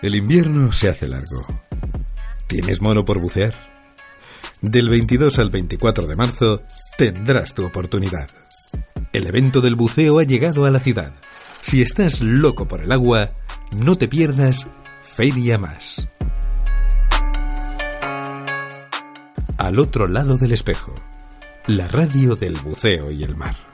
El invierno se hace largo. ¿Tienes mono por bucear? Del 22 al 24 de marzo tendrás tu oportunidad. El evento del buceo ha llegado a la ciudad. Si estás loco por el agua, no te pierdas Feria Más. Al otro lado del espejo, la radio del buceo y el mar.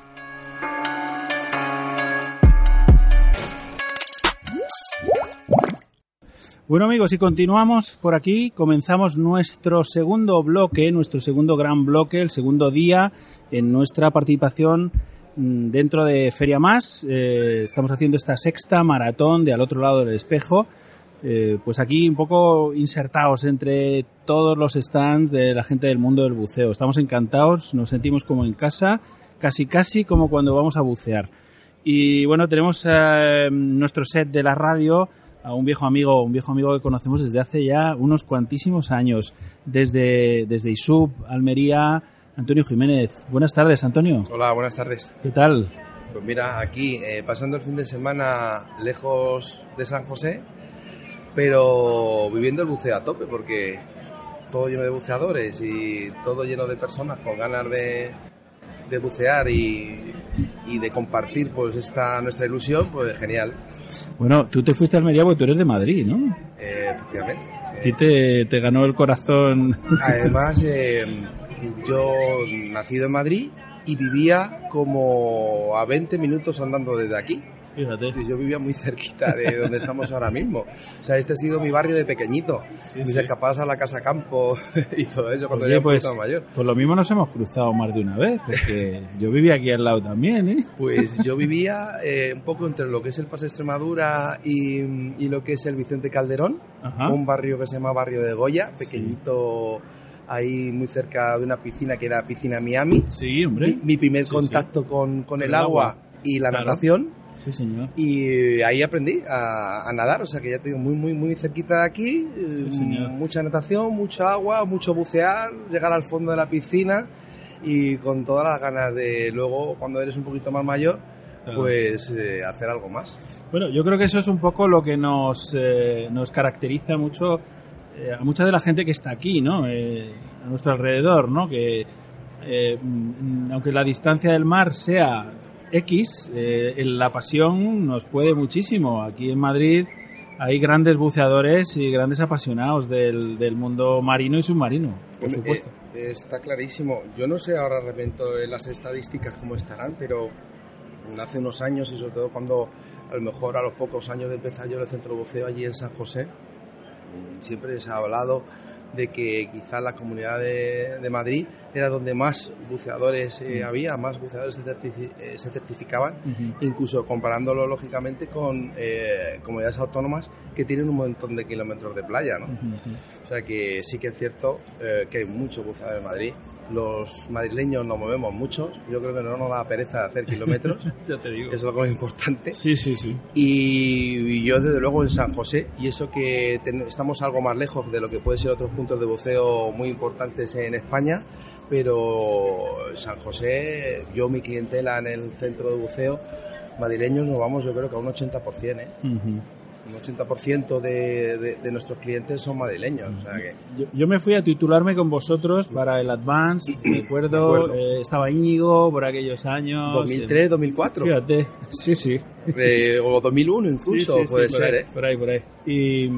Bueno amigos, y continuamos por aquí, comenzamos nuestro segundo bloque, nuestro segundo gran bloque, el segundo día en nuestra participación mm, dentro de Feria Más. Eh, estamos haciendo esta sexta maratón de al otro lado del espejo. Eh, pues aquí un poco insertados entre todos los stands de la gente del mundo del buceo. Estamos encantados, nos sentimos como en casa, casi casi como cuando vamos a bucear. Y bueno, tenemos eh, nuestro set de la radio a un viejo amigo, un viejo amigo que conocemos desde hace ya unos cuantísimos años, desde, desde ISUB, Almería, Antonio Jiménez. Buenas tardes, Antonio. Hola, buenas tardes. ¿Qué tal? Pues mira, aquí eh, pasando el fin de semana lejos de San José, pero viviendo el buceo a tope, porque todo lleno de buceadores y todo lleno de personas con ganas de, de bucear y, y, de compartir pues esta nuestra ilusión, pues genial. Bueno, tú te fuiste a Almería porque tú eres de Madrid, ¿no? Eh, efectivamente. A ti te, te, ganó el corazón. Además, eh, yo nacido en Madrid y vivía como a 20 minutos andando desde aquí. Fíjate. Yo vivía muy cerquita de donde estamos ahora mismo. O sea, este ha sido mi barrio de pequeñito. Sí, Mis sí. escapadas a la casa campo y todo eso cuando Oye, yo era pues, poquito mayor. pues lo mismo nos hemos cruzado más de una vez, porque yo vivía aquí al lado también, ¿eh? Pues yo vivía eh, un poco entre lo que es el Paso Extremadura y, y lo que es el Vicente Calderón, Ajá. un barrio que se llama Barrio de Goya, pequeñito, ahí muy cerca de una piscina que era Piscina Miami. Sí, hombre. Mi, mi primer Sí, contacto sí. Con, con el el agua, agua. y la Claro. natación. Sí, señor. Y ahí aprendí a, a nadar, o sea que ya te digo, muy, muy, muy cerquita de aquí, Sí, eh, señor. mucha natación, mucha agua, mucho bucear, llegar al fondo de la piscina y con todas las ganas de luego, cuando eres un poquito más mayor, Claro. pues eh, hacer algo más. Bueno, yo creo que eso es un poco lo que nos, eh, nos caracteriza mucho eh, a mucha de la gente que está aquí, ¿no? A nuestro alrededor, ¿no? Que eh, mm, aunque la distancia del mar sea X, eh, la pasión nos puede muchísimo. Aquí en Madrid hay grandes buceadores y grandes apasionados del, del mundo marino y submarino, por supuesto. eh, está clarísimo. Yo no sé ahora realmente en las estadísticas cómo estarán, pero hace unos años y sobre todo cuando a lo mejor a los pocos años de empezar yo en el centro buceo allí en San José, siempre se ha hablado de que quizá la comunidad de, de Madrid era donde más buceadores eh, Mm. había, más buceadores se, eh, se certificaban, incluso comparándolo lógicamente con eh, comunidades autónomas que tienen un montón de kilómetros de playa, ¿no? O sea que sí que es cierto que hay mucho buceador en Madrid. Los madrileños nos movemos mucho. Yo creo que no nos da pereza de hacer kilómetros. Ya te digo. que es algo importante. Sí, sí, sí. Y yo desde luego en San José, y eso que estamos algo más lejos de lo que pueden ser otros puntos de buceo muy importantes en España, pero San José, yo mi clientela en el centro de buceo, madrileños nos vamos yo creo que a un 80%, ¿eh? Un 80% de, de, de nuestros clientes son madrileños. O sea que Yo, yo me fui a titularme con vosotros para el Advance, recuerdo, eh, estaba Íñigo por aquellos años. 2003, 2004. Fíjate, sí, sí. Eh, o 2001 incluso, Sí, sí, sí, puede por ser, ahí, ¿eh? Por ahí, por ahí. Y,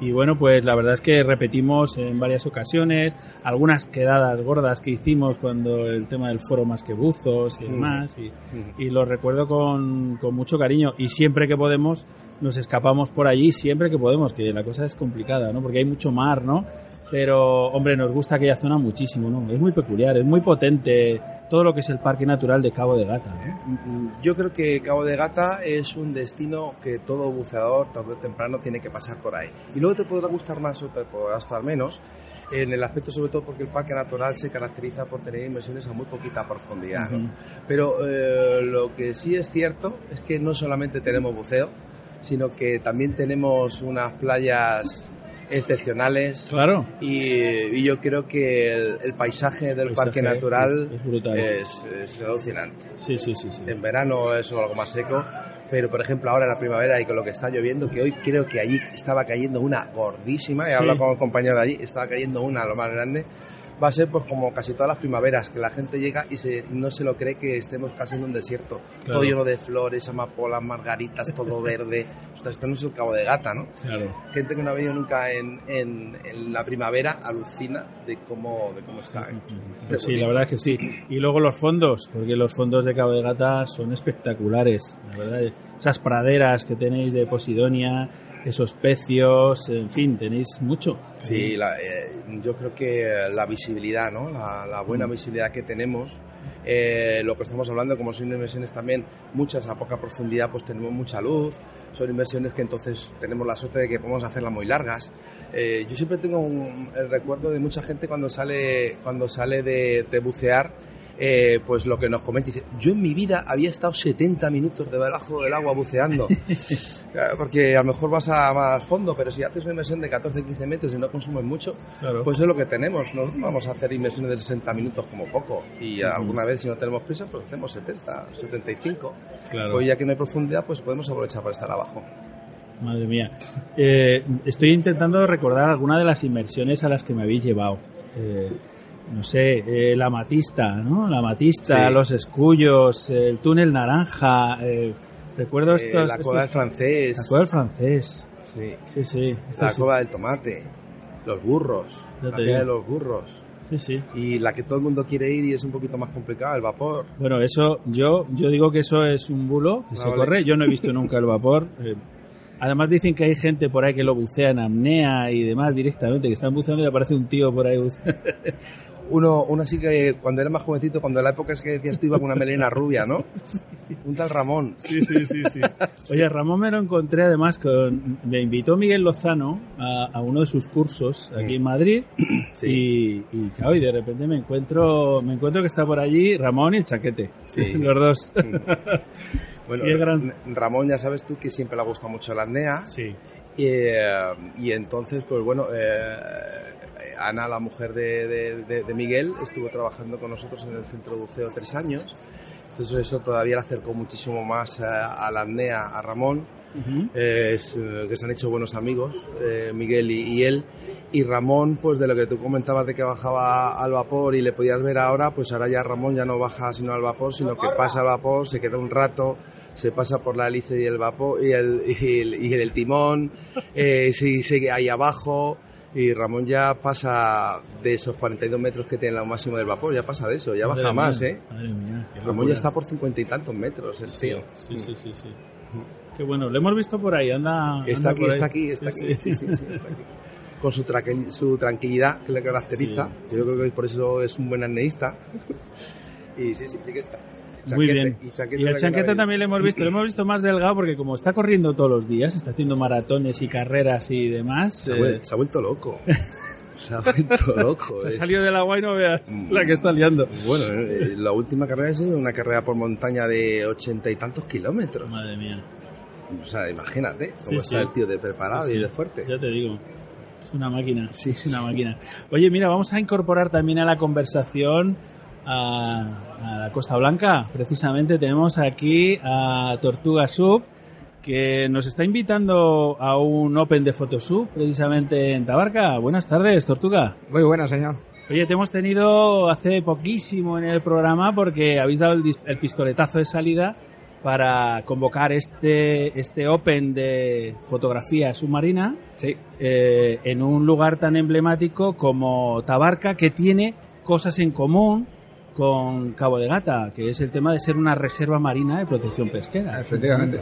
y bueno, pues la verdad es que repetimos en varias ocasiones algunas quedadas gordas que hicimos cuando el tema del foro más que buzos y Mm. demás. Y, Mm. y lo recuerdo con, con mucho cariño. Y siempre que podemos, nos escapamos por allí, siempre que podemos, que la cosa es complicada, ¿no? Porque hay mucho mar, ¿no? Pero, hombre, nos gusta aquella zona muchísimo, ¿no? Es muy peculiar, es muy potente todo lo que es el Parque Natural de Cabo de Gata. ¿no? Mm, Yo creo que Cabo de Gata es un destino que todo buceador, tarde o temprano, tiene que pasar por ahí. Y luego te podrá gustar más o te podrá gustar menos, en el aspecto sobre todo porque el Parque Natural se caracteriza por tener inversiones a muy poquita profundidad. ¿no? Ujú. Pero eh, lo que sí es cierto es que no solamente tenemos buceo, sino que también tenemos unas playas excepcionales Claro. y, y yo creo que el, el paisaje del El parque paisaje natural es- es brutal. es- es alucinante. Sí, sí, sí, sí. En verano es algo más seco, pero por ejemplo ahora en la primavera y con lo que está lloviendo, que hoy creo que allí estaba cayendo una gordísima, he Sí. hablado con el compañero de allí, estaba cayendo una lo más grande, va a ser pues como casi todas las primaveras, que la gente llega y se, no se lo cree que estemos casi en un desierto, Claro. todo lleno de flores, amapolas, margaritas, todo verde, esto no es el Cabo de Gata, ¿no? Claro. Gente que no ha venido nunca en, en- en la primavera alucina de cómo, de cómo está. ¿eh? Pues sí, la verdad es que sí. Y luego los fondos, porque los fondos de Cabo de Gata son espectaculares, la verdad. Esas praderas que tenéis de Posidonia, esos pecios, en fin, tenéis mucho. Sí, la- eh, yo creo que la visibilidad, ¿no? la, la buena visibilidad que tenemos, eh, lo que estamos hablando, como son inversiones también muchas a poca profundidad, pues tenemos mucha luz, son inversiones que entonces tenemos la suerte de que podemos hacerlas muy largas. Eh, yo siempre tengo un- el recuerdo de mucha gente cuando sale, cuando sale de, de bucear, eh, pues lo que nos comenta, dice, yo en mi vida había estado 70 minutos debajo del agua buceando. Porque a lo mejor vas a más fondo, pero si haces una inversión de 14-15 metros y no consumes mucho, Claro. pues es lo que tenemos. Nosotros vamos a hacer inversiones de 60 minutos como poco. Y alguna vez, si no tenemos prisa, pues hacemos 70, 75. claro. Pues ya que no hay profundidad, pues podemos aprovechar para estar abajo. Madre mía. Eh, estoy intentando recordar alguna de las inversiones a las que me habéis llevado. Eh, no sé, eh, la Matista, ¿no? La Matista, Sí. los escullos, el túnel naranja. eh, recuerdo Eh, estos. la coda del francés. la cueva del francés. Sí. Sí, La sí. del tomate. Los burros. La playa de los burros. Sí, sí. Y la que todo el mundo quiere ir y es un poquito más complicada, el vapor. Bueno, eso, yo, yo digo que eso es un bulo que Ah, se vale. corre. Yo no he visto nunca el vapor. eh, además dicen que hay gente por ahí que lo bucea en apnea y demás directamente, que están buceando y aparece un tío por ahí buceando. Uno, uno sí que cuando era más jovencito, cuando la época es que decías tú iba con una melena rubia, ¿no? Un tal Ramón. Sí, sí, sí, sí. Oye, Ramón me lo encontré además con... Me invitó Miguel Lozano a, a uno de sus cursos aquí en Madrid Sí. y, y, claro, y de repente me encuentro me encuentro que está por allí Ramón y el chaquete. Sí. Los dos. Bueno, Qué gran- Ramón ya sabes tú que siempre le ha gustado mucho la apnea. Sí. Y, eh, y entonces, pues bueno, eh, Ana, la mujer de, de- de- de Miguel, estuvo trabajando con nosotros en el centro de buceo tres años. Entonces eso todavía le acercó muchísimo más eh, a la apnea a Ramón. Ujú. Eh, es, eh, que se han hecho buenos amigos, eh, Miguel y, y él. Y Ramón, pues de lo que tú comentabas de que bajaba al vapor y le podías ver ahora, pues ahora ya Ramón ya no baja sino al vapor, sino que pasa al vapor, se queda un rato, se pasa por la hélice y el vapor y el, y el, y el timón, eh, se- sigue ahí abajo. Y Ramón ya pasa de esos 42 metros que tiene el máximo del vapor, ya pasa de eso, ya Madre baja mía, más, ¿eh? Madre mía. Ramón ya está por cincuenta y tantos metros, el Sí, tío. sí, sí, sí, sí. Qué bueno, lo hemos visto por ahí, anda. Está anda aquí, por ahí. está aquí, está Sí, aquí. sí. Sí, sí, está aquí. Con su, tranquil- su tranquilidad que le caracteriza. Yo creo que por eso es un buen apneísta. y sí, sí, sí que está. Muy bien. Y, chaqueta Y el de chanquete cabello. también lo hemos visto, lo hemos visto más delgado porque como está corriendo todos los días, está haciendo maratones y carreras y demás, Se ha, eh, vuel- se ha vuelto loco. Se ha vuelto loco. se ha es- salido del agua y no veas la que está liando. Bueno, eh, la última carrera ha sido una carrera por montaña de ochenta y tantos kilómetros. Madre mía, O sea, imagínate cómo sí. está el tío de preparado sí. y de fuerte. ya te digo. Es una máquina, sí, es una máquina. Oye, mira, vamos a incorporar también a la conversación a, a la Costa Blanca. Precisamente tenemos aquí a Tortuga Sub, que nos está invitando a un Open de Photosub, precisamente en Tabarca. Buenas tardes, Tortuga. Muy buena, señor. Oye, te hemos tenido hace poquísimo en el programa porque habéis dado el, el pistoletazo de salida para convocar este, este Open de fotografía submarina Sí. eh, en un lugar tan emblemático como Tabarca, que tiene cosas en común con Cabo de Gata, que es el tema de ser una reserva marina de protección pesquera. Efectivamente.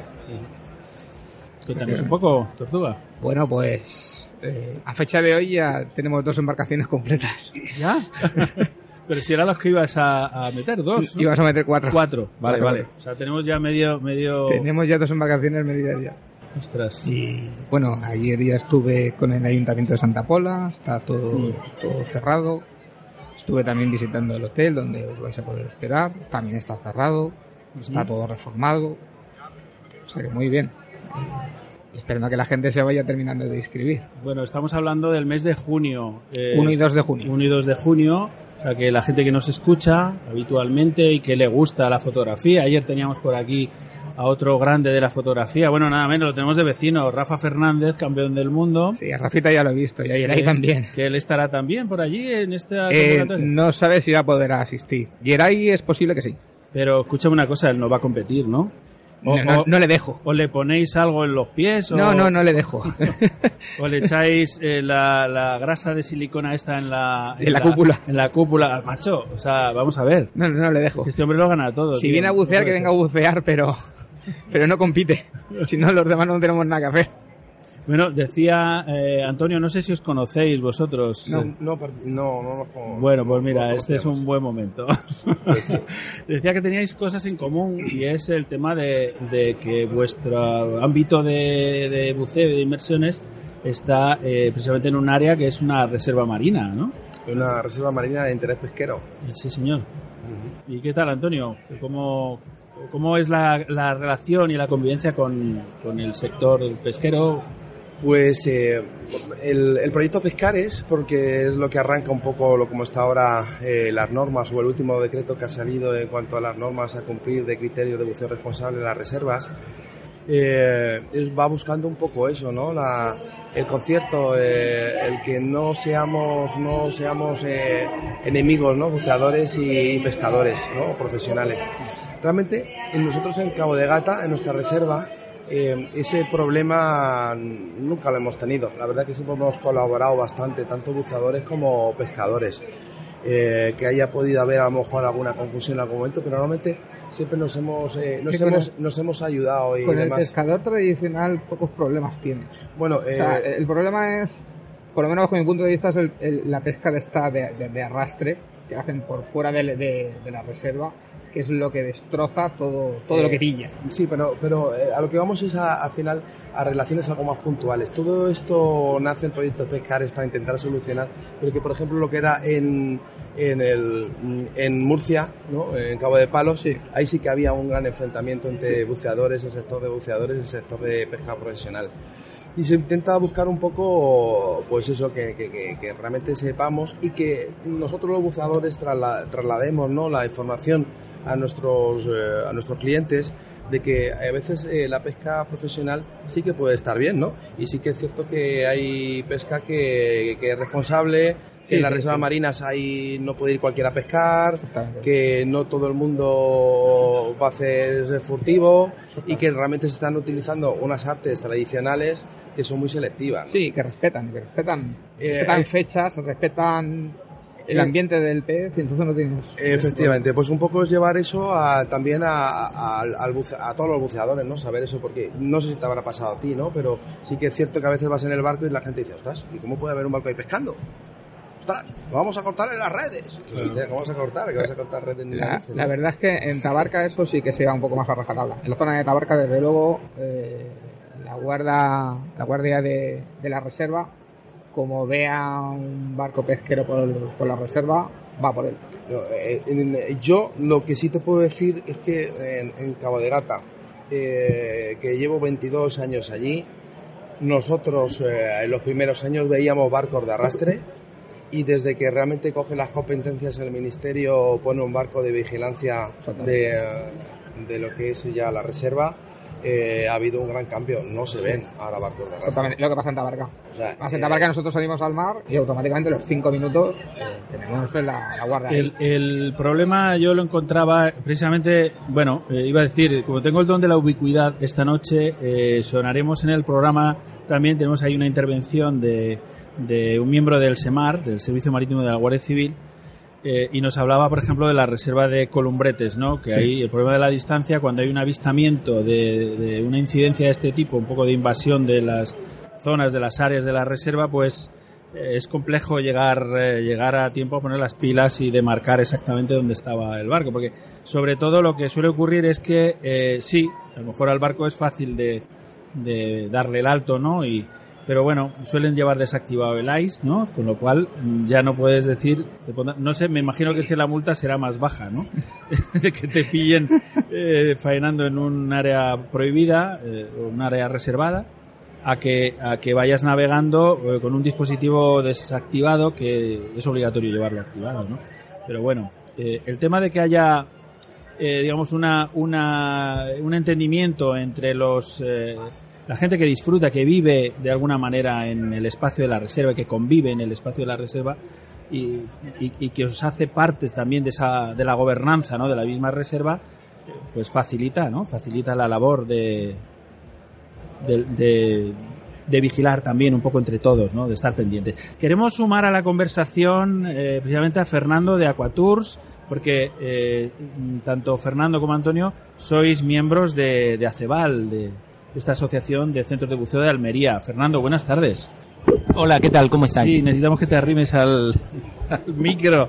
Cuéntanos un poco, Tortuga. Bueno, pues Eh, a fecha de hoy ya tenemos dos embarcaciones completas. ¿Ya? Pero si eran los que ibas a, a meter, dos. ¿no? Ibas a meter cuatro. Cuatro, vale, Cuatro, vale. cuatro. O sea, tenemos ya medio... medio... Tenemos ya dos embarcaciones medidas ya. Ostras. Y bueno, ayer ya estuve con el Ayuntamiento de Santa Pola, está todo, Mm. todo cerrado. Estuve también visitando el hotel donde os vais a poder hospedar, también está cerrado, está todo reformado. O sea que muy bien. Y esperando a que la gente se vaya terminando de inscribir. Bueno, estamos hablando del mes de junio. eh, 1 y 2 de junio. 1 y 2 de junio. O sea, que la gente que nos escucha habitualmente y que le gusta la fotografía. Ayer teníamos por aquí a otro grande de la fotografía. Bueno, nada menos, lo tenemos de vecino, Rafa Fernández, campeón del mundo. Sí, a Rafita ya lo he visto, y ayer Sí, ahí también. Que él estará también por allí en esta Eh, no sabe si va a poder asistir. Geray es posible que sí. Pero escúchame una cosa, él no va a competir, ¿no? O, No, no- o- no le dejo. o le ponéis algo en los pies o, No, no, no le dejo. o le echáis eh, la, la grasa de silicona esta en la, En la cúpula. En la cúpula, macho. O sea, vamos a ver. No, no, no le dejo. Este hombre lo gana todo. Si tío. viene a bucear, que venga a bucear, pero, pero no compite. Si no, los demás no tenemos nada que hacer. Bueno, decía eh, Antonio, no sé si os conocéis vosotros. No, no, no, no, no, Bueno, pues mira, este es un buen momento. Pues sí. Decía que teníais cosas en común y es el tema de, de que vuestro ámbito de, de buceo y de inmersiones está eh, precisamente en un área que es una reserva marina, ¿no? Una reserva marina de interés pesquero. Sí, señor. ¿Y qué tal, Antonio? ¿Cómo, cómo es la, la relación y la convivencia con, con el sector pesquero? Pues eh, el, el proyecto Pescares, porque es lo que arranca un poco lo como está ahora eh, las normas o el último decreto que ha salido en cuanto a las normas a cumplir de criterios de buceo responsable en las reservas, eh, va buscando un poco eso, ¿no? El concierto, el que no seamos, no seamos enemigos, ¿no? Buceadores y, pescadores, ¿no? Profesionales. Realmente, en nosotros en Cabo de Gata, en nuestra reserva, eh, ese problema nunca lo hemos tenido. La verdad que siempre hemos colaborado bastante, tanto buceadores como pescadores. Eh, que haya podido haber a lo mejor alguna confusión en algún momento, pero normalmente siempre nos hemos, eh, nos, hemos, el- nos hemos ayudado y Con el demás. pescador tradicional pocos problemas tiene. Bueno, O sea, eh, el problema es, por lo menos bajo mi punto de vista, es el- el- la pesca de esta de, de- de arrastre que hacen por fuera de la reserva, que es lo que destroza todo, todo Eh, lo que pilla. Sí, pero, pero eh, a lo que vamos es a- al final a relaciones algo más puntuales. Todo esto nace el proyecto Pescares para intentar solucionar, pero que por ejemplo lo que era en, en, el, en Murcia, ¿no? en Cabo de Palos, Sí. ahí sí que había un gran enfrentamiento entre buceadores, el sector de buceadores y el sector de pesca profesional. Y se intenta buscar un poco, pues eso, que, que- que- que realmente sepamos y que nosotros los buceadores trasla- traslademos ¿no? la información a nuestros, eh, a nuestros clientes de que a veces eh, la pesca profesional sí que puede estar bien, ¿no? Y sí que es cierto que hay pesca que, que es responsable, Sí, en las sí, reservas sí. marinas hay, no puede ir cualquiera a pescar, que no todo el mundo va a hacer furtivo y que realmente se están utilizando unas artes tradicionales que son muy selectivas. ¿no? Sí, que respetan, que respetan, Eh, respetan eh, fechas, respetan el eh, ambiente del pez, y entonces no tienes... Efectivamente, pues un poco es llevar eso a- también a, a- buce- a todos los buceadores, ¿no? Saber eso, porque no sé si te habrá pasado a ti, ¿no? Pero sí que es cierto que a veces vas en el barco y la gente dice, ostras, ¿y cómo puede haber un barco ahí pescando? Ostras, vamos a cortarle las redes. ¿Cómo vas a cortar? ¿Que vas a cortar redes ni La, la verdad es que en Tabarca eso sí que se va un poco más a rajatabla. En la zona de Tabarca, desde luego, eh, la guarda, la guardia de, de la reserva, como vea un barco pesquero por, por la reserva, va por él. Eh, en- yo lo que sí te puedo decir es que en, en Cabo de Gata, eh, que llevo 22 años allí, nosotros eh, en los primeros años veíamos barcos de arrastre y desde que realmente coge las competencias el ministerio pone un barco de vigilancia de, eh, de lo que es ya la reserva, eh, ha habido un gran cambio. No se ven ahora barcos de arrastre. Exactamente lo que pasa en Tabarca. O sea, en eh, Tabarca nosotros salimos al mar y automáticamente a los cinco minutos eh, tenemos la, la guardia. el problema yo lo encontraba precisamente, bueno, eh, iba a decir, como tengo el don de la ubicuidad, esta noche eh, sonaremos en el programa, también tenemos ahí una intervención de, de un miembro del SEMAR, del Servicio Marítimo de la Guardia Civil, eh, y nos hablaba, por ejemplo, de la reserva de Columbretes, ¿no? Que Sí. ahí el problema de la distancia, cuando hay un avistamiento de, de una incidencia de este tipo, un poco de invasión de las zonas de las áreas de la reserva, pues eh, es complejo llegar, eh, llegar a tiempo a poner las pilas y demarcar exactamente dónde estaba el barco, porque sobre todo lo que suele ocurrir es que eh, sí, a lo mejor al barco es fácil de, de darle el alto, ¿no? Y, pero bueno, suelen llevar desactivado el ICE, ¿no? Con lo cual mm, ya no puedes decir, no sé, me imagino que es que la multa será más baja, ¿no? de que te pillen eh, faenando en un área prohibida, eh, un área reservada, a que, a que vayas navegando eh, con un dispositivo desactivado que es obligatorio llevarlo activado, ¿no? Pero bueno, eh, el tema de que haya, eh, digamos, una, una, un entendimiento entre los la gente que disfruta, que vive de alguna manera en el espacio de la reserva, que convive en el espacio de la reserva y, que os hace parte también de, esa, de la gobernanza ¿no? de la misma reserva, pues facilita, ¿no? Facilita la labor de, de, vigilar también un poco entre todos, ¿no? De estar pendientes. Queremos sumar a la conversación eh, precisamente a Fernando de Aquatours, porque eh, tanto Fernando como Antonio sois miembros de, de ACEBAL, de, esta asociación de centros de buceo de Almería. Fernando, buenas tardes. Hola, ¿qué tal? ¿Cómo estás? Sí, necesitamos que te arrimes al, micro,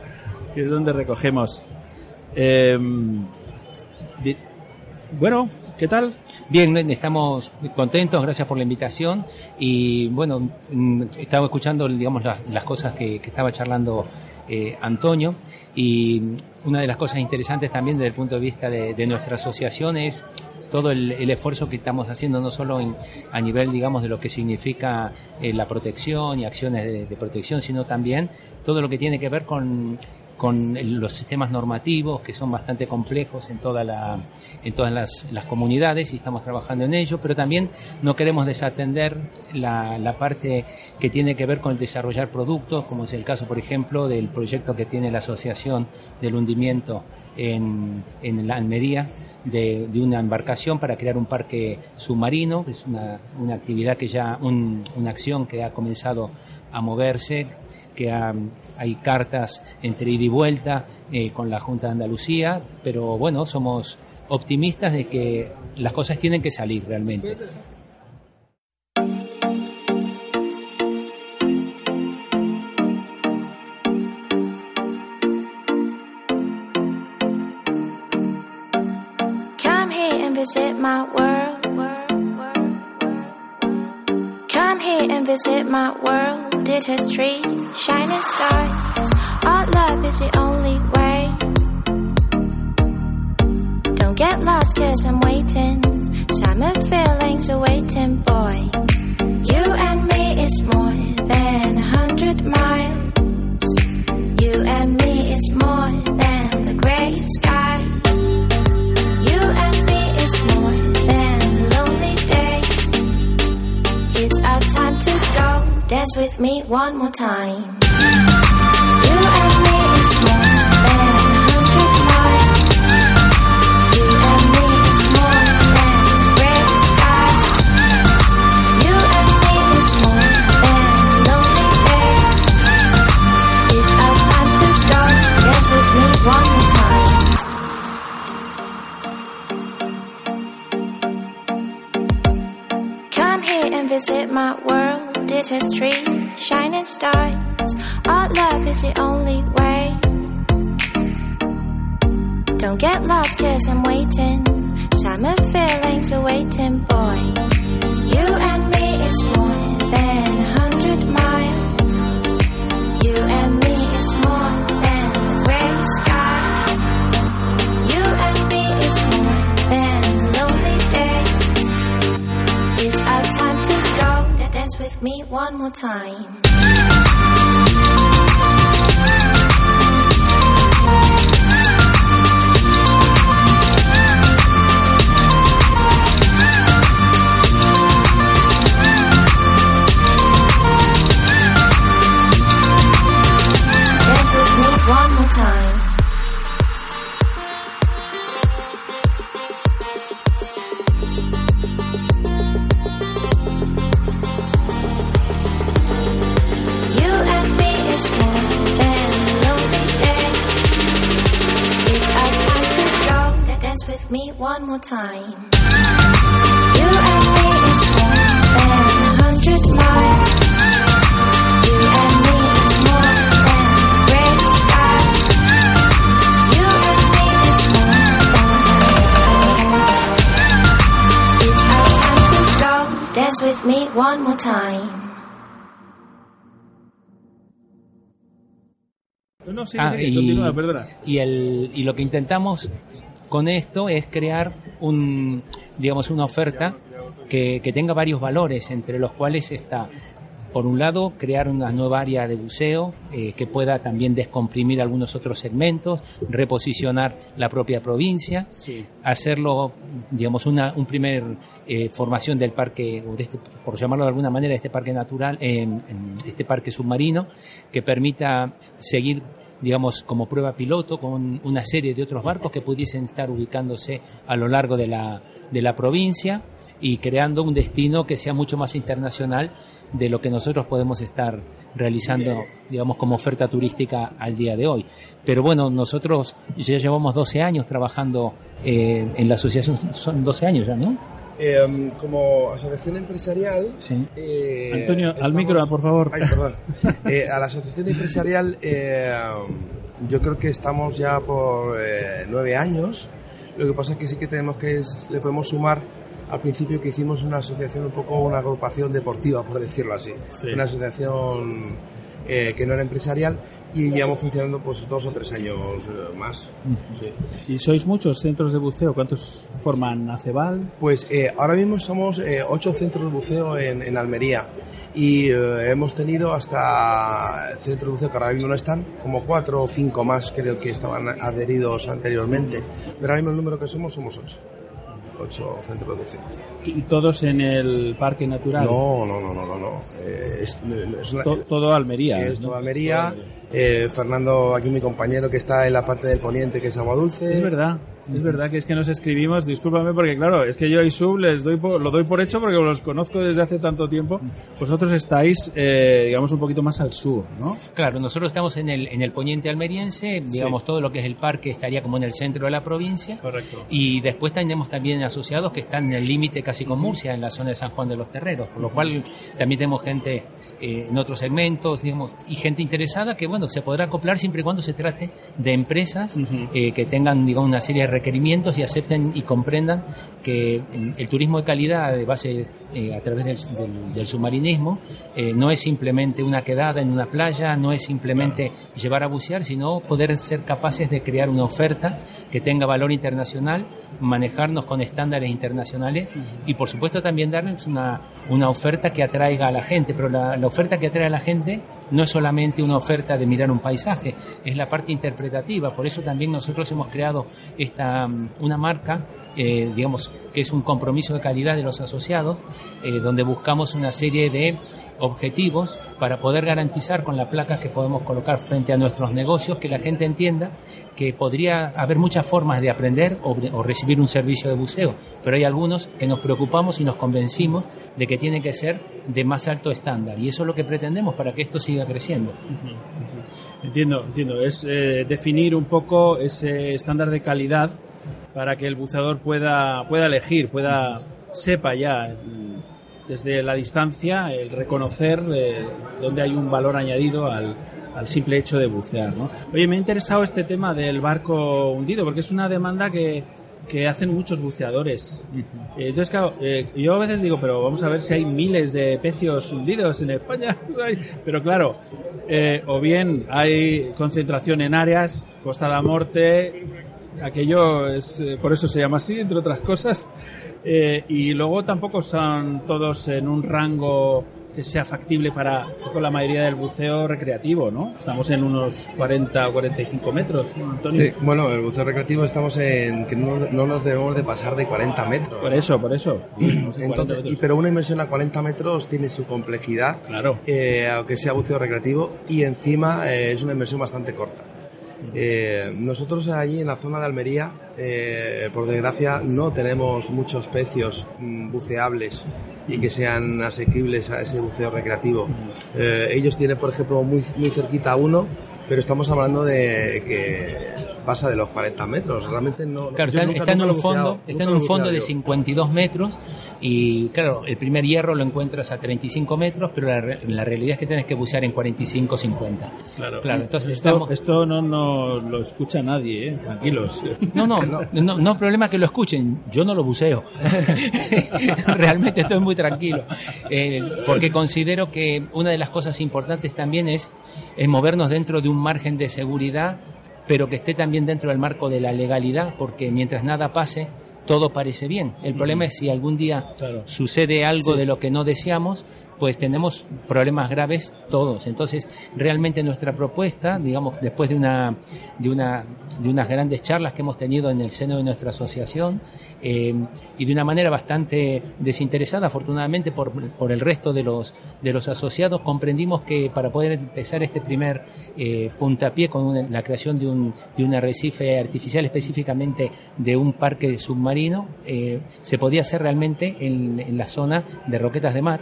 que es donde recogemos. Em, bueno, ¿qué tal? Bien, estamos contentos, gracias por la invitación y bueno, mm, estaba escuchando digamos las, cosas que, estaba charlando eh, Antonio y una de las cosas interesantes también desde el punto de vista de, de nuestra asociación es todo el, esfuerzo que estamos haciendo, no solo a nivel, digamos, de lo que significa eh, la protección y acciones de, protección, sino también todo lo que tiene que ver con, con los sistemas normativos que son bastante complejos en todas las, comunidades y estamos trabajando en ello, pero también no queremos desatender la, parte que tiene que ver con el desarrollar productos, como es el caso, por ejemplo, del proyecto que tiene la Asociación del Hundimiento en, la Almería, de, una embarcación para crear un parque submarino, que es una, una actividad que ya, una acción que ha comenzado a moverse, que hay cartas entre ida y vuelta eh, con la Junta de Andalucía, pero bueno, somos optimistas de que las cosas tienen que salir realmente. Come here and visit my world. Here and visit my world. Did history, shining stars. Our love is the only way. Don't get lost cause I'm waiting. Summer feelings are waiting, boy. You and me is more than a hundred miles. You and me is more than the gray sky. With me one more time. Is the only way. Don't get lost cause I'm waiting. Summer feelings are waiting, boy. You and me is more than a hundred miles. You and me is more than the gray sky. You and me is more than lonely days. It's our time to go. dance with me one more time. Sí, Ah, sí, y- continúa, perdona. Y, el, y lo que intentamos con esto es crear un, digamos, una oferta que, que tenga varios valores, entre los cuales está, por un lado, crear una nueva área de buceo eh, que pueda también descomprimir algunos otros segmentos, reposicionar la propia provincia, Sí. hacerlo, digamos, una un primer eh, formación del parque, o de este, por llamarlo de alguna manera, este parque natural, eh, este parque submarino, que permita seguir digamos, como prueba piloto con una serie de otros barcos que pudiesen estar ubicándose a lo largo de la, de la provincia y creando un destino que sea mucho más internacional de lo que nosotros podemos estar realizando, digamos, como oferta turística al día de hoy. Pero bueno, nosotros ya llevamos 12 años trabajando eh, en la asociación, son 12 años ya, ¿no? Eh, como asociación empresarial. Sí. eh, Antonio, al micro, por favor. Ay, perdón. Eh, a la asociación empresarial, eh, yo creo que estamos ya por eh, nueve años. Lo que pasa es que sí que tenemos que es- le podemos sumar al principio que hicimos una asociación un poco una agrupación deportiva, por decirlo así, Sí. una asociación eh, que no era empresarial y llevamos funcionando pues dos o tres años eh, más. Sí. ¿Y sois muchos centros de buceo? ¿Cuántos forman Acebal? Pues eh, ahora mismo somos eh, ocho centros de buceo en, en Almería y eh, hemos tenido hasta centros de buceo que ahora mismo no están, como cuatro o cinco más creo que estaban adheridos anteriormente, pero ahora mismo el número que somos somos ocho. Ocho centros de buceo. ¿Y todos en el Parque Natural? No, no, no, no, no. no. Eh, es, es una- To- todo Almería. es ¿no? toda Almería. Eh, Fernando, aquí mi compañero que está en la parte del poniente, que es Agua Dulce. Es verdad, es verdad que es que nos escribimos, discúlpame porque claro, es que yo y Sub les doy por- lo doy por hecho porque los conozco desde hace tanto tiempo. Vosotros estáis, eh, digamos, un poquito más al sur, ¿no? Claro, nosotros estamos en el, en el poniente almeriense, digamos, todo lo que es el parque estaría como en el centro de la provincia. Correcto. Y después tenemos también asociados que están en el límite casi con Murcia, en la zona de San Juan de los Terreros, por lo cual también tenemos gente eh, en otros segmentos, digamos, y gente interesada que, bueno, se podrá acoplar siempre y cuando se trate de empresas eh, que tengan, digamos, una serie de requerimientos y acepten y comprendan que el turismo de calidad de base eh, a través del, del- del submarinismo eh, no es simplemente una quedada en una playa, no es simplemente llevar a bucear, sino poder ser capaces de crear una oferta que tenga valor internacional, manejarnos con estándares internacionales y por supuesto también darles una, una oferta que atraiga a la gente, pero la, la oferta que atrae a la gente no es solamente una oferta de mirar un paisaje, es la parte interpretativa, por eso también nosotros hemos creado esta, mm, una marca eh, digamos, que es un compromiso de calidad de los asociados, eh, donde buscamos una serie de objetivos para poder garantizar con la placa que podemos colocar frente a nuestros negocios que la gente entienda que podría haber muchas formas de aprender o, recibir un servicio de buceo, pero hay algunos que nos preocupamos y nos convencimos de que tiene que ser de más alto estándar y eso es lo que pretendemos para que esto siga creciendo. Entiendo, entiendo. Es eh, definir un poco ese estándar de calidad para que el buceador pueda, pueda elegir, pueda sepa ya desde la distancia el reconocer eh, dónde hay un valor añadido al, al simple hecho de bucear. ¿no? Oye, me ha interesado este tema del barco hundido porque es una demanda que, que hacen muchos buceadores. Eh, Entonces, claro, eh, yo a veces digo, pero vamos a ver si hay miles de pecios hundidos en España. pero claro, eh, o bien hay concentración en áreas, Costa de la Morte, aquello es, eh, por eso se llama así, entre otras cosas. Eh, y luego tampoco son todos en un rango que sea factible para con la mayoría del buceo recreativo, ¿no? Estamos en unos 40 o 45 metros, ¿no, Antonio? Sí, bueno, el buceo recreativo estamos en que no, no nos debemos de pasar de 40 metros. Por eso, por eso. Estamos en 40 Entonces, y- pero una inmersión a 40 metros tiene su complejidad, Claro. eh, aunque sea buceo recreativo, y encima eh, es una inmersión bastante corta. Eh, nosotros allí en la zona de Almería, eh, por desgracia, no tenemos muchos pecios mm, buceables y que sean asequibles a ese buceo recreativo. Eh, ellos tienen, por ejemplo, muy, muy cerquita uno, pero estamos hablando de que pasa de los 40 metros. Realmente no. Claro, está, nunca- está en un buceado, fondo, está en un fondo buceado de yo. 52 metros y claro, el primer hierro lo encuentras a 35 metros, pero la, re- la realidad es que tienes que bucear en 45, 50. Claro, Claro, entonces esto, estamos- esto no, no lo escucha nadie, ¿eh? tranquilos. No, no, no, no problema que lo escuchen, yo no lo buceo. Realmente estoy muy tranquilo. Eh, porque considero que una de las cosas importantes también es, es movernos dentro de un margen de seguridad, pero que esté también dentro del marco de la legalidad, porque mientras nada pase, todo parece bien. El problema es si algún día Claro. sucede algo de lo que no deseamos, pues tenemos problemas graves todos. Entonces, realmente nuestra propuesta, digamos, después de una de una de unas grandes charlas que hemos tenido en el seno de nuestra asociación eh, y de una manera bastante desinteresada, afortunadamente por, por el resto de los de los asociados, comprendimos que para poder empezar este primer eh, puntapié con una- la creación de un de un arrecife artificial, específicamente de un parque submarino, eh, se podía hacer realmente en, en la zona de Roquetas de Mar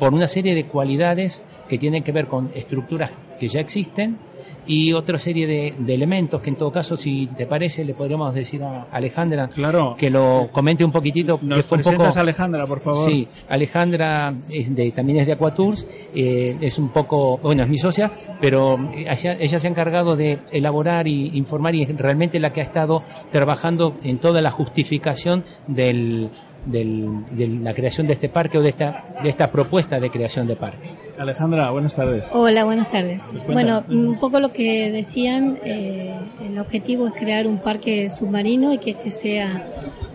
por una serie de cualidades que tienen que ver con estructuras que ya existen y otra serie de, de elementos que en todo caso, si te parece, le podríamos decir a Alejandra Claro. que lo comente un poquitito. que Nos fue un poco- presentas a Alejandra, por favor. Sí, Alejandra es de, también es de Aquatours, eh, es un poco, bueno, es mi socia, pero ella, ella se ha encargado de elaborar y informar y es realmente la que ha estado trabajando en toda la justificación del, del- de la creación de este parque o de esta, de esta propuesta de creación de parque. Alejandra, buenas tardes. Hola, buenas tardes. Pues. Bueno, un poco lo que decían, eh, el objetivo es crear un parque submarino y que este sea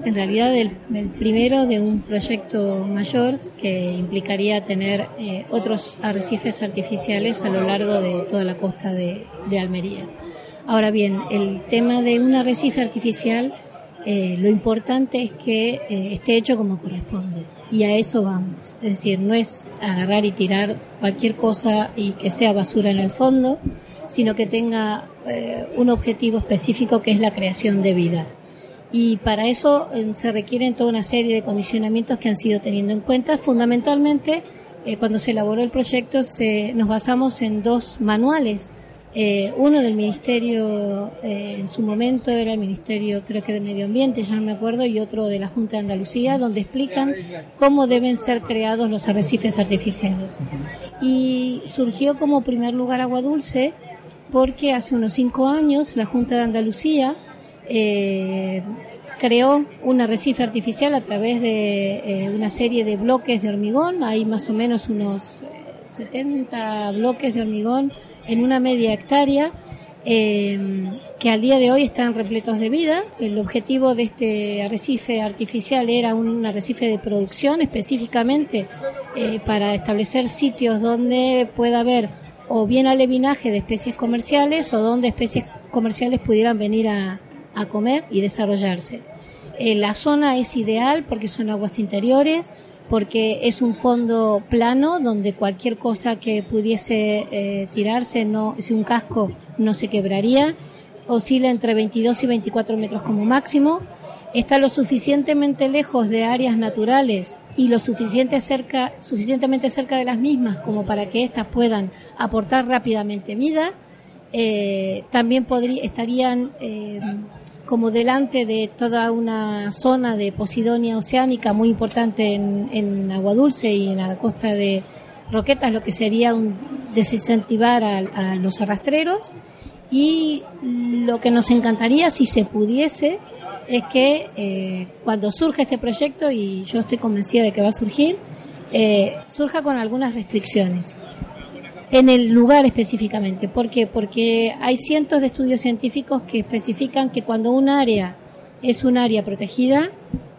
en realidad el, el primero de un proyecto mayor que implicaría tener eh, otros arrecifes artificiales a lo largo de toda la costa de, de Almería. Ahora bien, el tema de un arrecife artificial, eh, lo importante es que eh, esté hecho como corresponde. Y a eso vamos. Es decir, no es agarrar y tirar cualquier cosa y que sea basura en el fondo, sino que tenga eh, un objetivo específico que es la creación de vida. Y para eso eh, se requieren toda una serie de condicionamientos que han sido teniendo en cuenta. Fundamentalmente, cuando se elaboró el proyecto, se, nos basamos en dos manuales. Eh, uno del Ministerio, eh, en su momento era el Ministerio, creo que de Medio Ambiente, ya no me acuerdo, y otro de la Junta de Andalucía, donde explican cómo deben ser creados los arrecifes artificiales. Y surgió como primer lugar Agua Dulce, porque hace unos cinco años la Junta de Andalucía eh, creó un arrecife artificial a través de eh, una serie de bloques de hormigón. Hay más o menos unos eh, 70 bloques de hormigón en una media hectárea eh, que al día de hoy están repletos de vida. El objetivo de este arrecife artificial era un arrecife de producción específicamente eh, para establecer sitios donde pueda haber o bien alevinaje de especies comerciales o donde especies comerciales pudieran venir a, a comer y desarrollarse. Eh, la zona es ideal porque son aguas interiores, porque es un fondo plano donde cualquier cosa que pudiese eh, tirarse, no, si un casco no se quebraría, oscila entre 22 y 24 metros como máximo, está lo suficientemente lejos de áreas naturales y lo suficiente cerca, suficientemente cerca de las mismas como para que éstas puedan aportar rápidamente vida. Eh, también podría, estarían eh, como delante de toda una zona de posidonia oceánica muy importante en, en Agua Dulce y en la costa de Roquetas, lo que sería un desincentivar a, los arrastreros. Y lo que nos encantaría, si se pudiese, es que eh, cuando surja este proyecto, y yo estoy convencida de que va a surgir, eh, surja con algunas restricciones en el lugar específicamente. ¿Por qué? Porque hay cientos de estudios científicos que especifican que cuando un área es un área protegida,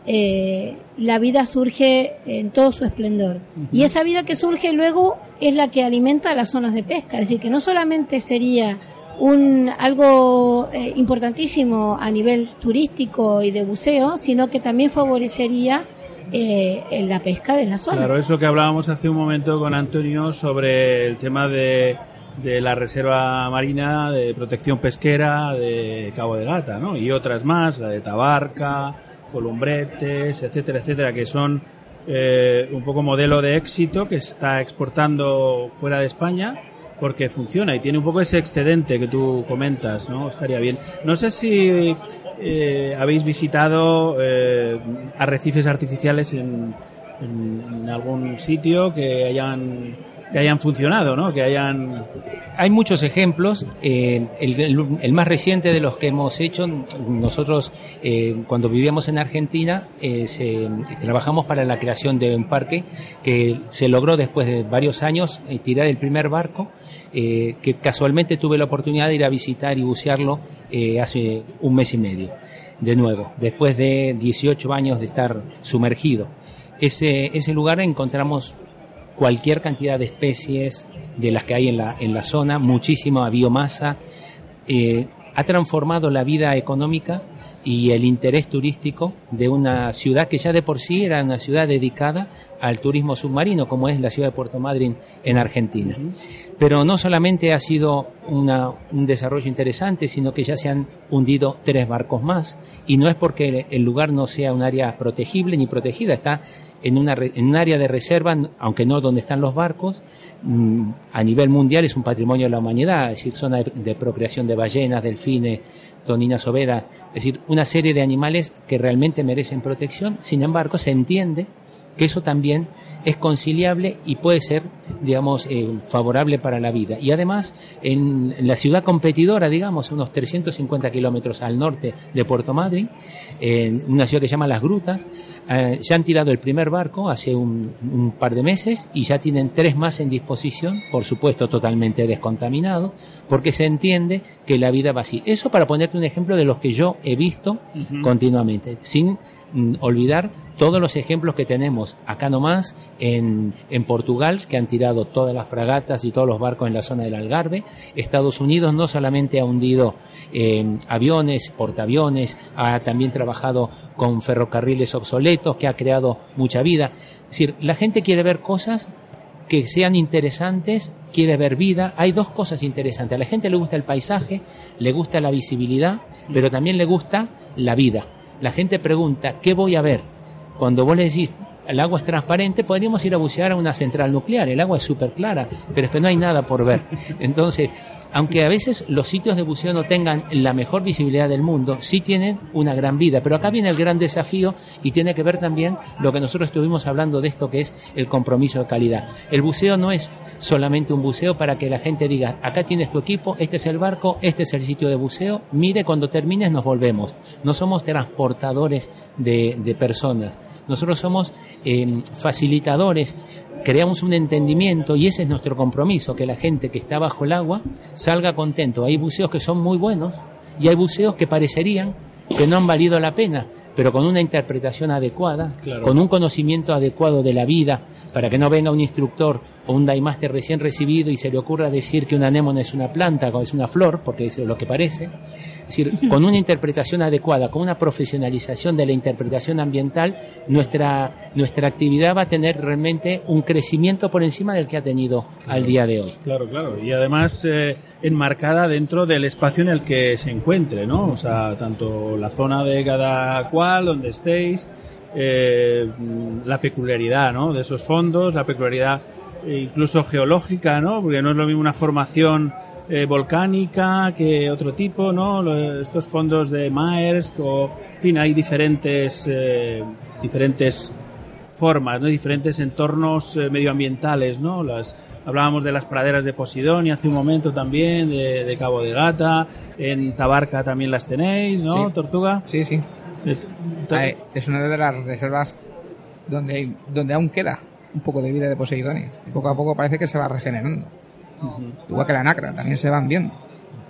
eh, la vida surge en todo su esplendor. Y esa vida que surge luego es la que alimenta las zonas de pesca. Es decir, que no solamente sería un algo eh, importantísimo a nivel turístico y de buceo, sino que también favorecería eh, en la pesca de la zona. Claro, es lo que hablábamos hace un momento con Antonio sobre el tema de, de la reserva marina de protección pesquera de Cabo de Gata, ¿no? Y otras más, la de Tabarca, Columbretes, etcétera, etcétera, que son eh, un poco modelo de éxito que está exportando fuera de España porque funciona y tiene un poco ese excedente que tú comentas, ¿no? Estaría bien. No sé si eh, habéis visitado eh, arrecifes artificiales en, en, en algún sitio que hayan que hayan funcionado, ¿no? Que hayan hay muchos ejemplos. eh, el, más reciente de los que hemos hecho, nosotros eh, cuando vivíamos en Argentina, eh, trabajamos para la creación de un parque que se logró después de varios años tirar el primer barco, que casualmente tuve la oportunidad de ir a visitar y bucearlo hace un mes y medio. De nuevo, después de 18 años de estar sumergido. Ese, ese lugar encontramos cualquier cantidad de especies de las que hay en la, en la zona, muchísima biomasa, eh, ha transformado la vida económica y el interés turístico de una ciudad que ya de por sí era una ciudad dedicada al turismo submarino, como es la ciudad de Puerto Madryn en Argentina. Pero no solamente ha sido una- un desarrollo interesante, sino que ya se han hundido tres barcos más. Y no es porque el lugar no sea un área protegible ni protegida, está en, una, en un área de reserva, aunque no donde están los barcos, mm, a nivel mundial es un patrimonio de la humanidad, es decir, zona de, de procreación de ballenas, delfines, toninas overas, es decir, una serie de animales que realmente merecen protección, sin embargo, se entiende que eso también es conciliable y puede ser, digamos, eh, favorable para la vida. Y además, en, en la ciudad competidora, digamos, unos 350 kilómetros al norte de Puerto Madryn, en una ciudad que se llama Las Grutas, eh, ya han tirado el primer barco hace un, un par de meses y ya tienen tres más en disposición, por supuesto totalmente descontaminados, porque se entiende que la vida va así. Eso para ponerte un ejemplo de los que yo he visto continuamente, sin olvidar todos los ejemplos que tenemos acá nomás en, en Portugal, que han tirado todas las fragatas y todos los barcos en la zona del Algarve. Estados Unidos no solamente ha hundido eh, aviones, portaaviones, ha también trabajado con ferrocarriles obsoletos, que ha creado mucha vida. Es decir, la gente quiere ver cosas que sean interesantes, quiere ver vida. Hay dos cosas interesantes. A la gente le gusta el paisaje, le gusta la visibilidad, pero también le gusta la vida. La gente pregunta, ¿qué voy a ver? Cuando vos le decís, el agua es transparente, podríamos ir a bucear a una central nuclear. El agua es súper clara, pero es que no hay nada por ver. Entonces, aunque a veces los sitios de buceo no tengan la mejor visibilidad del mundo, sí tienen una gran vida. Pero acá viene el gran desafío y tiene que ver también lo que nosotros estuvimos hablando de esto que es el compromiso de calidad. El buceo no es solamente un buceo para que la gente diga, acá tienes tu equipo, este es el barco, este es el sitio de buceo, mire, cuando termines nos volvemos. No somos transportadores de, personas. Nosotros somos eh, facilitadores, creamos un entendimiento y ese es nuestro compromiso, que la gente que está bajo el agua salga contento. Hay buceos que son muy buenos y hay buceos que parecerían que no han valido la pena, pero con una interpretación adecuada, Claro. con un conocimiento adecuado de la vida, para que no venga un instructor o un daimaster recién recibido y se le ocurra decir que una anémona es una planta o es una flor, porque es lo que parece. Es decir, con una interpretación adecuada, con una profesionalización de la interpretación ambiental, nuestra, nuestra actividad va a tener realmente un crecimiento por encima del que ha tenido al día de hoy. Claro, claro. Y además eh, enmarcada dentro del espacio en el que se encuentre, ¿no? O sea, tanto la zona de cada cual, donde estéis, eh, la peculiaridad, ¿no? De esos fondos, la peculiaridad incluso geológica, ¿no? Porque no es lo mismo una formación eh, volcánica que otro tipo, ¿no? Estos fondos de Maersk o, en fin, hay diferentes, eh, diferentes formas, ¿no? diferentes entornos eh, medioambientales, ¿no? Las, hablábamos de las praderas de Posidonia hace un momento también, de, de Cabo de Gata, en Tabarca también las tenéis, ¿no? Sí. Tortuga. Sí, sí. Ah, Es una de las reservas donde, donde aún queda un poco de vida de Poseidonia. Y poco a poco parece que se va regenerando. Igual que la Nacra, también se van viendo.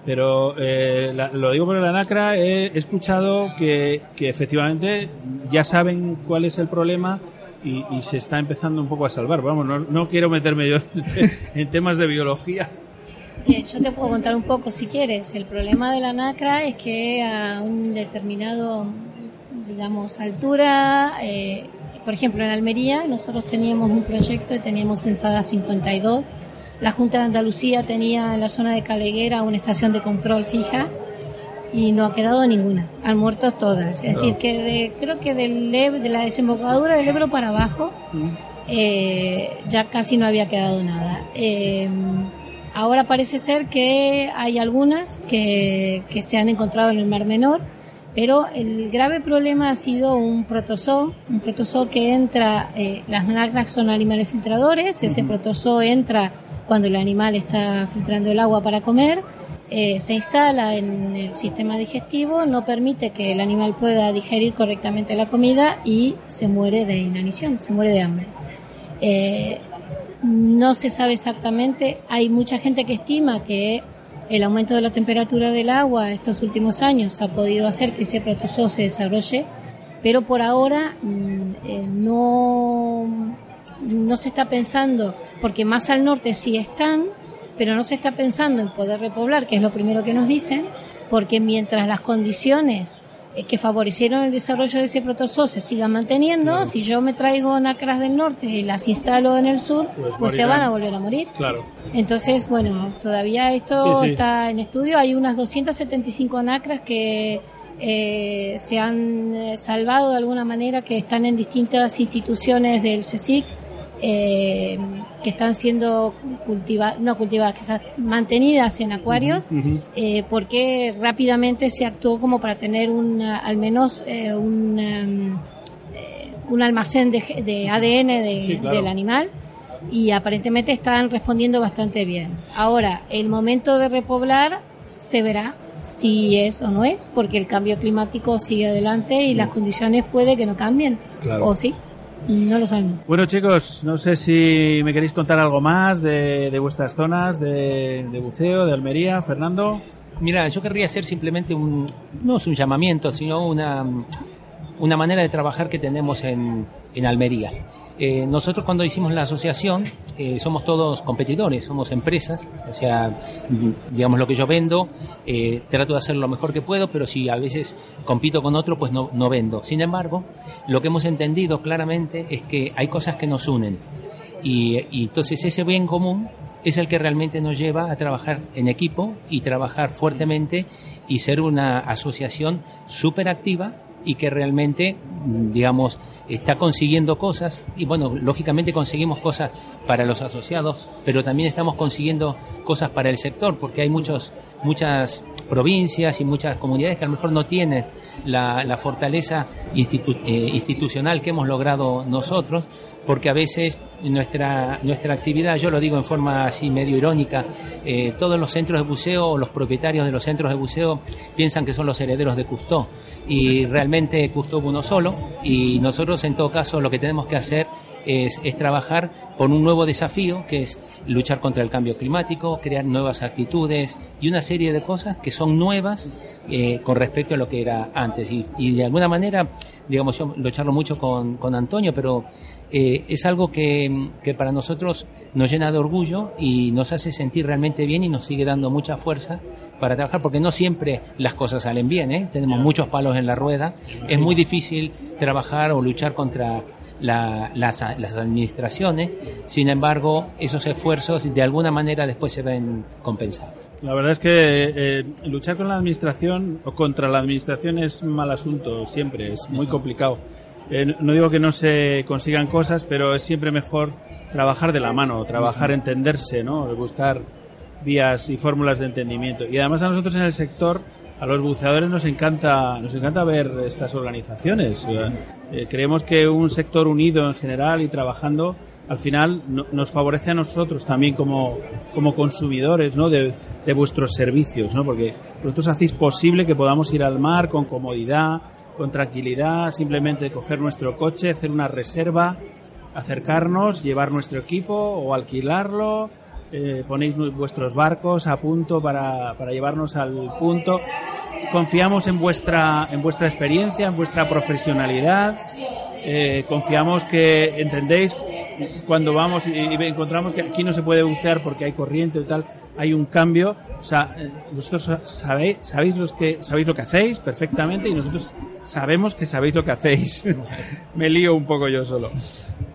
Pero eh, la- lo digo por la Nacra, he escuchado que, que efectivamente ya saben cuál es el problema y, y se está empezando un poco a salvar. Vamos, no, no quiero meterme yo en temas de biología. Eh, yo te puedo contar un poco si quieres. El problema de la nacra es que a un determinado, digamos, altura, eh, por ejemplo en Almería, nosotros teníamos un proyecto y teníamos Ensada 52. La Junta de Andalucía tenía en la zona de Caleguera una estación de control fija y no ha quedado ninguna. Han muerto todas. Es decir, que de- creo que del, de la desembocadura del Ebro para abajo eh, ya casi no había quedado nada. Eh, ahora parece ser que hay algunas que, que se han encontrado en el Mar Menor, pero el grave problema ha sido un protozoo, un protozoo que entra, eh, las nacras son animales filtradores, ese protozoo entra cuando el animal está filtrando el agua para comer, eh, se instala en el sistema digestivo, no permite que el animal pueda digerir correctamente la comida y se muere de inanición, se muere de hambre. Eh, no se sabe exactamente, hay mucha gente que estima que el aumento de la temperatura del agua estos últimos años ha podido hacer que ese protozoo se desarrolle, pero por ahora mm, eh, no, no se está pensando, porque más al norte sí están, pero no se está pensando en poder repoblar, que es lo primero que nos dicen, porque mientras las condiciones que favorecieron el desarrollo de ese protozoo se sigan manteniendo, si yo me traigo nacras del norte y las instalo en el sur, Pues pues, se van a volver a morir. Claro. Entonces, bueno, todavía esto Sí, sí. está en estudio. Hay unas 275 nacras que eh, se han eh, salvado de alguna manera, que están en distintas instituciones del CSIC, eh, que están siendo cultivadas, no cultivadas, que están mantenidas en acuarios, eh, porque rápidamente se actuó como para tener un, al menos eh, un, em, eh, un almacén de, de ADN de- Sí, claro. del animal y aparentemente están respondiendo bastante bien. Ahora, el momento de repoblar se verá si es o no es, porque el cambio climático sigue adelante y las condiciones puede que no cambien. Claro. O sí, no lo sabemos. Bueno chicos, no sé si me queréis contar algo más de, de vuestras zonas de, de buceo, de Almería, Fernando. Mira, yo querría hacer simplemente un, no es un llamamiento, sino una, una manera de trabajar que tenemos en, en Almería. Eh, nosotros cuando hicimos la asociación eh, somos todos competidores, somos empresas, o sea, digamos lo que yo vendo, eh, trato de hacer lo mejor que puedo, pero si a veces compito con otro, pues no, no vendo. Sin embargo, lo que hemos entendido claramente es que hay cosas que nos unen y, y entonces ese bien común es el que realmente nos lleva a trabajar en equipo y trabajar fuertemente y ser una asociación súper activa y que realmente, digamos, está consiguiendo cosas y bueno, lógicamente conseguimos cosas para los asociados, pero también estamos consiguiendo cosas para el sector porque hay muchos, muchas provincias y muchas comunidades que a lo mejor no tienen la, fortaleza eh, institucional que hemos logrado nosotros porque a veces nuestra, nuestra actividad, yo lo digo en forma así medio irónica, eh, todos los centros de buceo los propietarios de los centros de buceo piensan que son los herederos de Cousteau. Y realmente Cousteau uno solo y nosotros en todo caso lo que tenemos que hacer es, es trabajar por un nuevo desafío que es luchar contra el cambio climático, crear nuevas actitudes y una serie de cosas que son nuevas eh, con respecto a lo que era antes. Y, y de alguna manera, digamos, yo lo charlo mucho con, con Antonio, pero eh, es algo que, que para nosotros nos llena de orgullo y nos hace sentir realmente bien y nos sigue dando mucha fuerza para trabajar, porque no siempre las cosas salen bien, ¿eh? tenemos muchos palos en la rueda, es muy difícil trabajar o luchar contra la- las, las administraciones, sin embargo, esos esfuerzos de alguna manera después se ven compensados. La verdad es que eh, luchar con la administración o contra la administración es un mal asunto siempre, es muy complicado. Eh, no- no digo que no se consigan cosas, pero es siempre mejor trabajar de la mano, trabajar, entenderse, ¿no? Buscar vías y fórmulas de entendimiento. Y además a nosotros en el sector, a los buceadores nos encanta, nos encanta ver estas organizaciones. Eh, eh, creemos que un sector unido en general y trabajando al final no- nos favorece a nosotros también como, como consumidores ¿no? de, de vuestros servicios, ¿no? porque vosotros hacéis posible que podamos ir al mar con comodidad, con tranquilidad, simplemente coger nuestro coche, hacer una reserva, acercarnos, llevar nuestro equipo o alquilarlo, eh, ponéis vuestros barcos a punto para, para llevarnos al punto. Confiamos en vuestra, en vuestra experiencia, en vuestra profesionalidad. Eh, confiamos que entendéis cuando vamos y, y encontramos que aquí no se puede bucear porque hay corriente y tal, hay un cambio. O sea, eh, vosotros sabéis, sabéis, los que, sabéis lo que hacéis perfectamente y nosotros sabemos que sabéis lo que hacéis. Me lío un poco yo solo.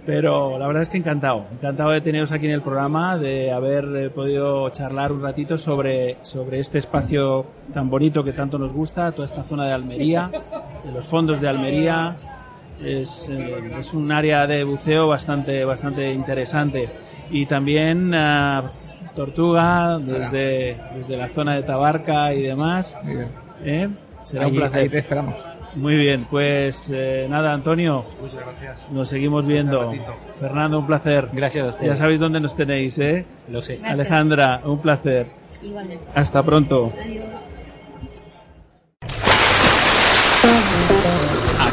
Pero la verdad es que encantado, encantado de teneros aquí en el programa, de haber eh, podido charlar un ratito sobre, sobre este espacio tan bonito que tanto nos gusta, toda esta zona de Almería, de los fondos de Almería. Es, eh, es un área de buceo bastante, bastante interesante. Y también ah, Tortuga, desde, desde la zona de Tabarca y demás. ¿Eh? Será un placer. ahí te esperamos. Muy bien, pues eh, nada, Antonio, Muchas gracias. nos seguimos viendo. Fernando, un placer. Gracias a ustedes. Ya sabéis dónde nos tenéis, ¿eh? Lo sé. Alejandra, un placer. Igualmente. Hasta pronto. ¿A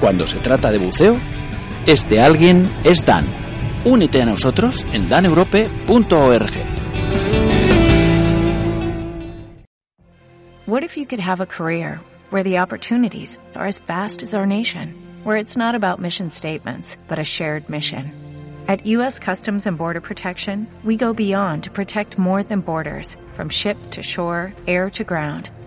Cuando se trata de buceo, este alguien es Dan. Únete a nosotros en daneurope.org. What if you could have a career where the opportunities are as vast as our nation, where it's not about mission statements, but a shared mission? At U.S. Customs and Border Protection, we go beyond to protect more than borders, from ship to shore, air to ground,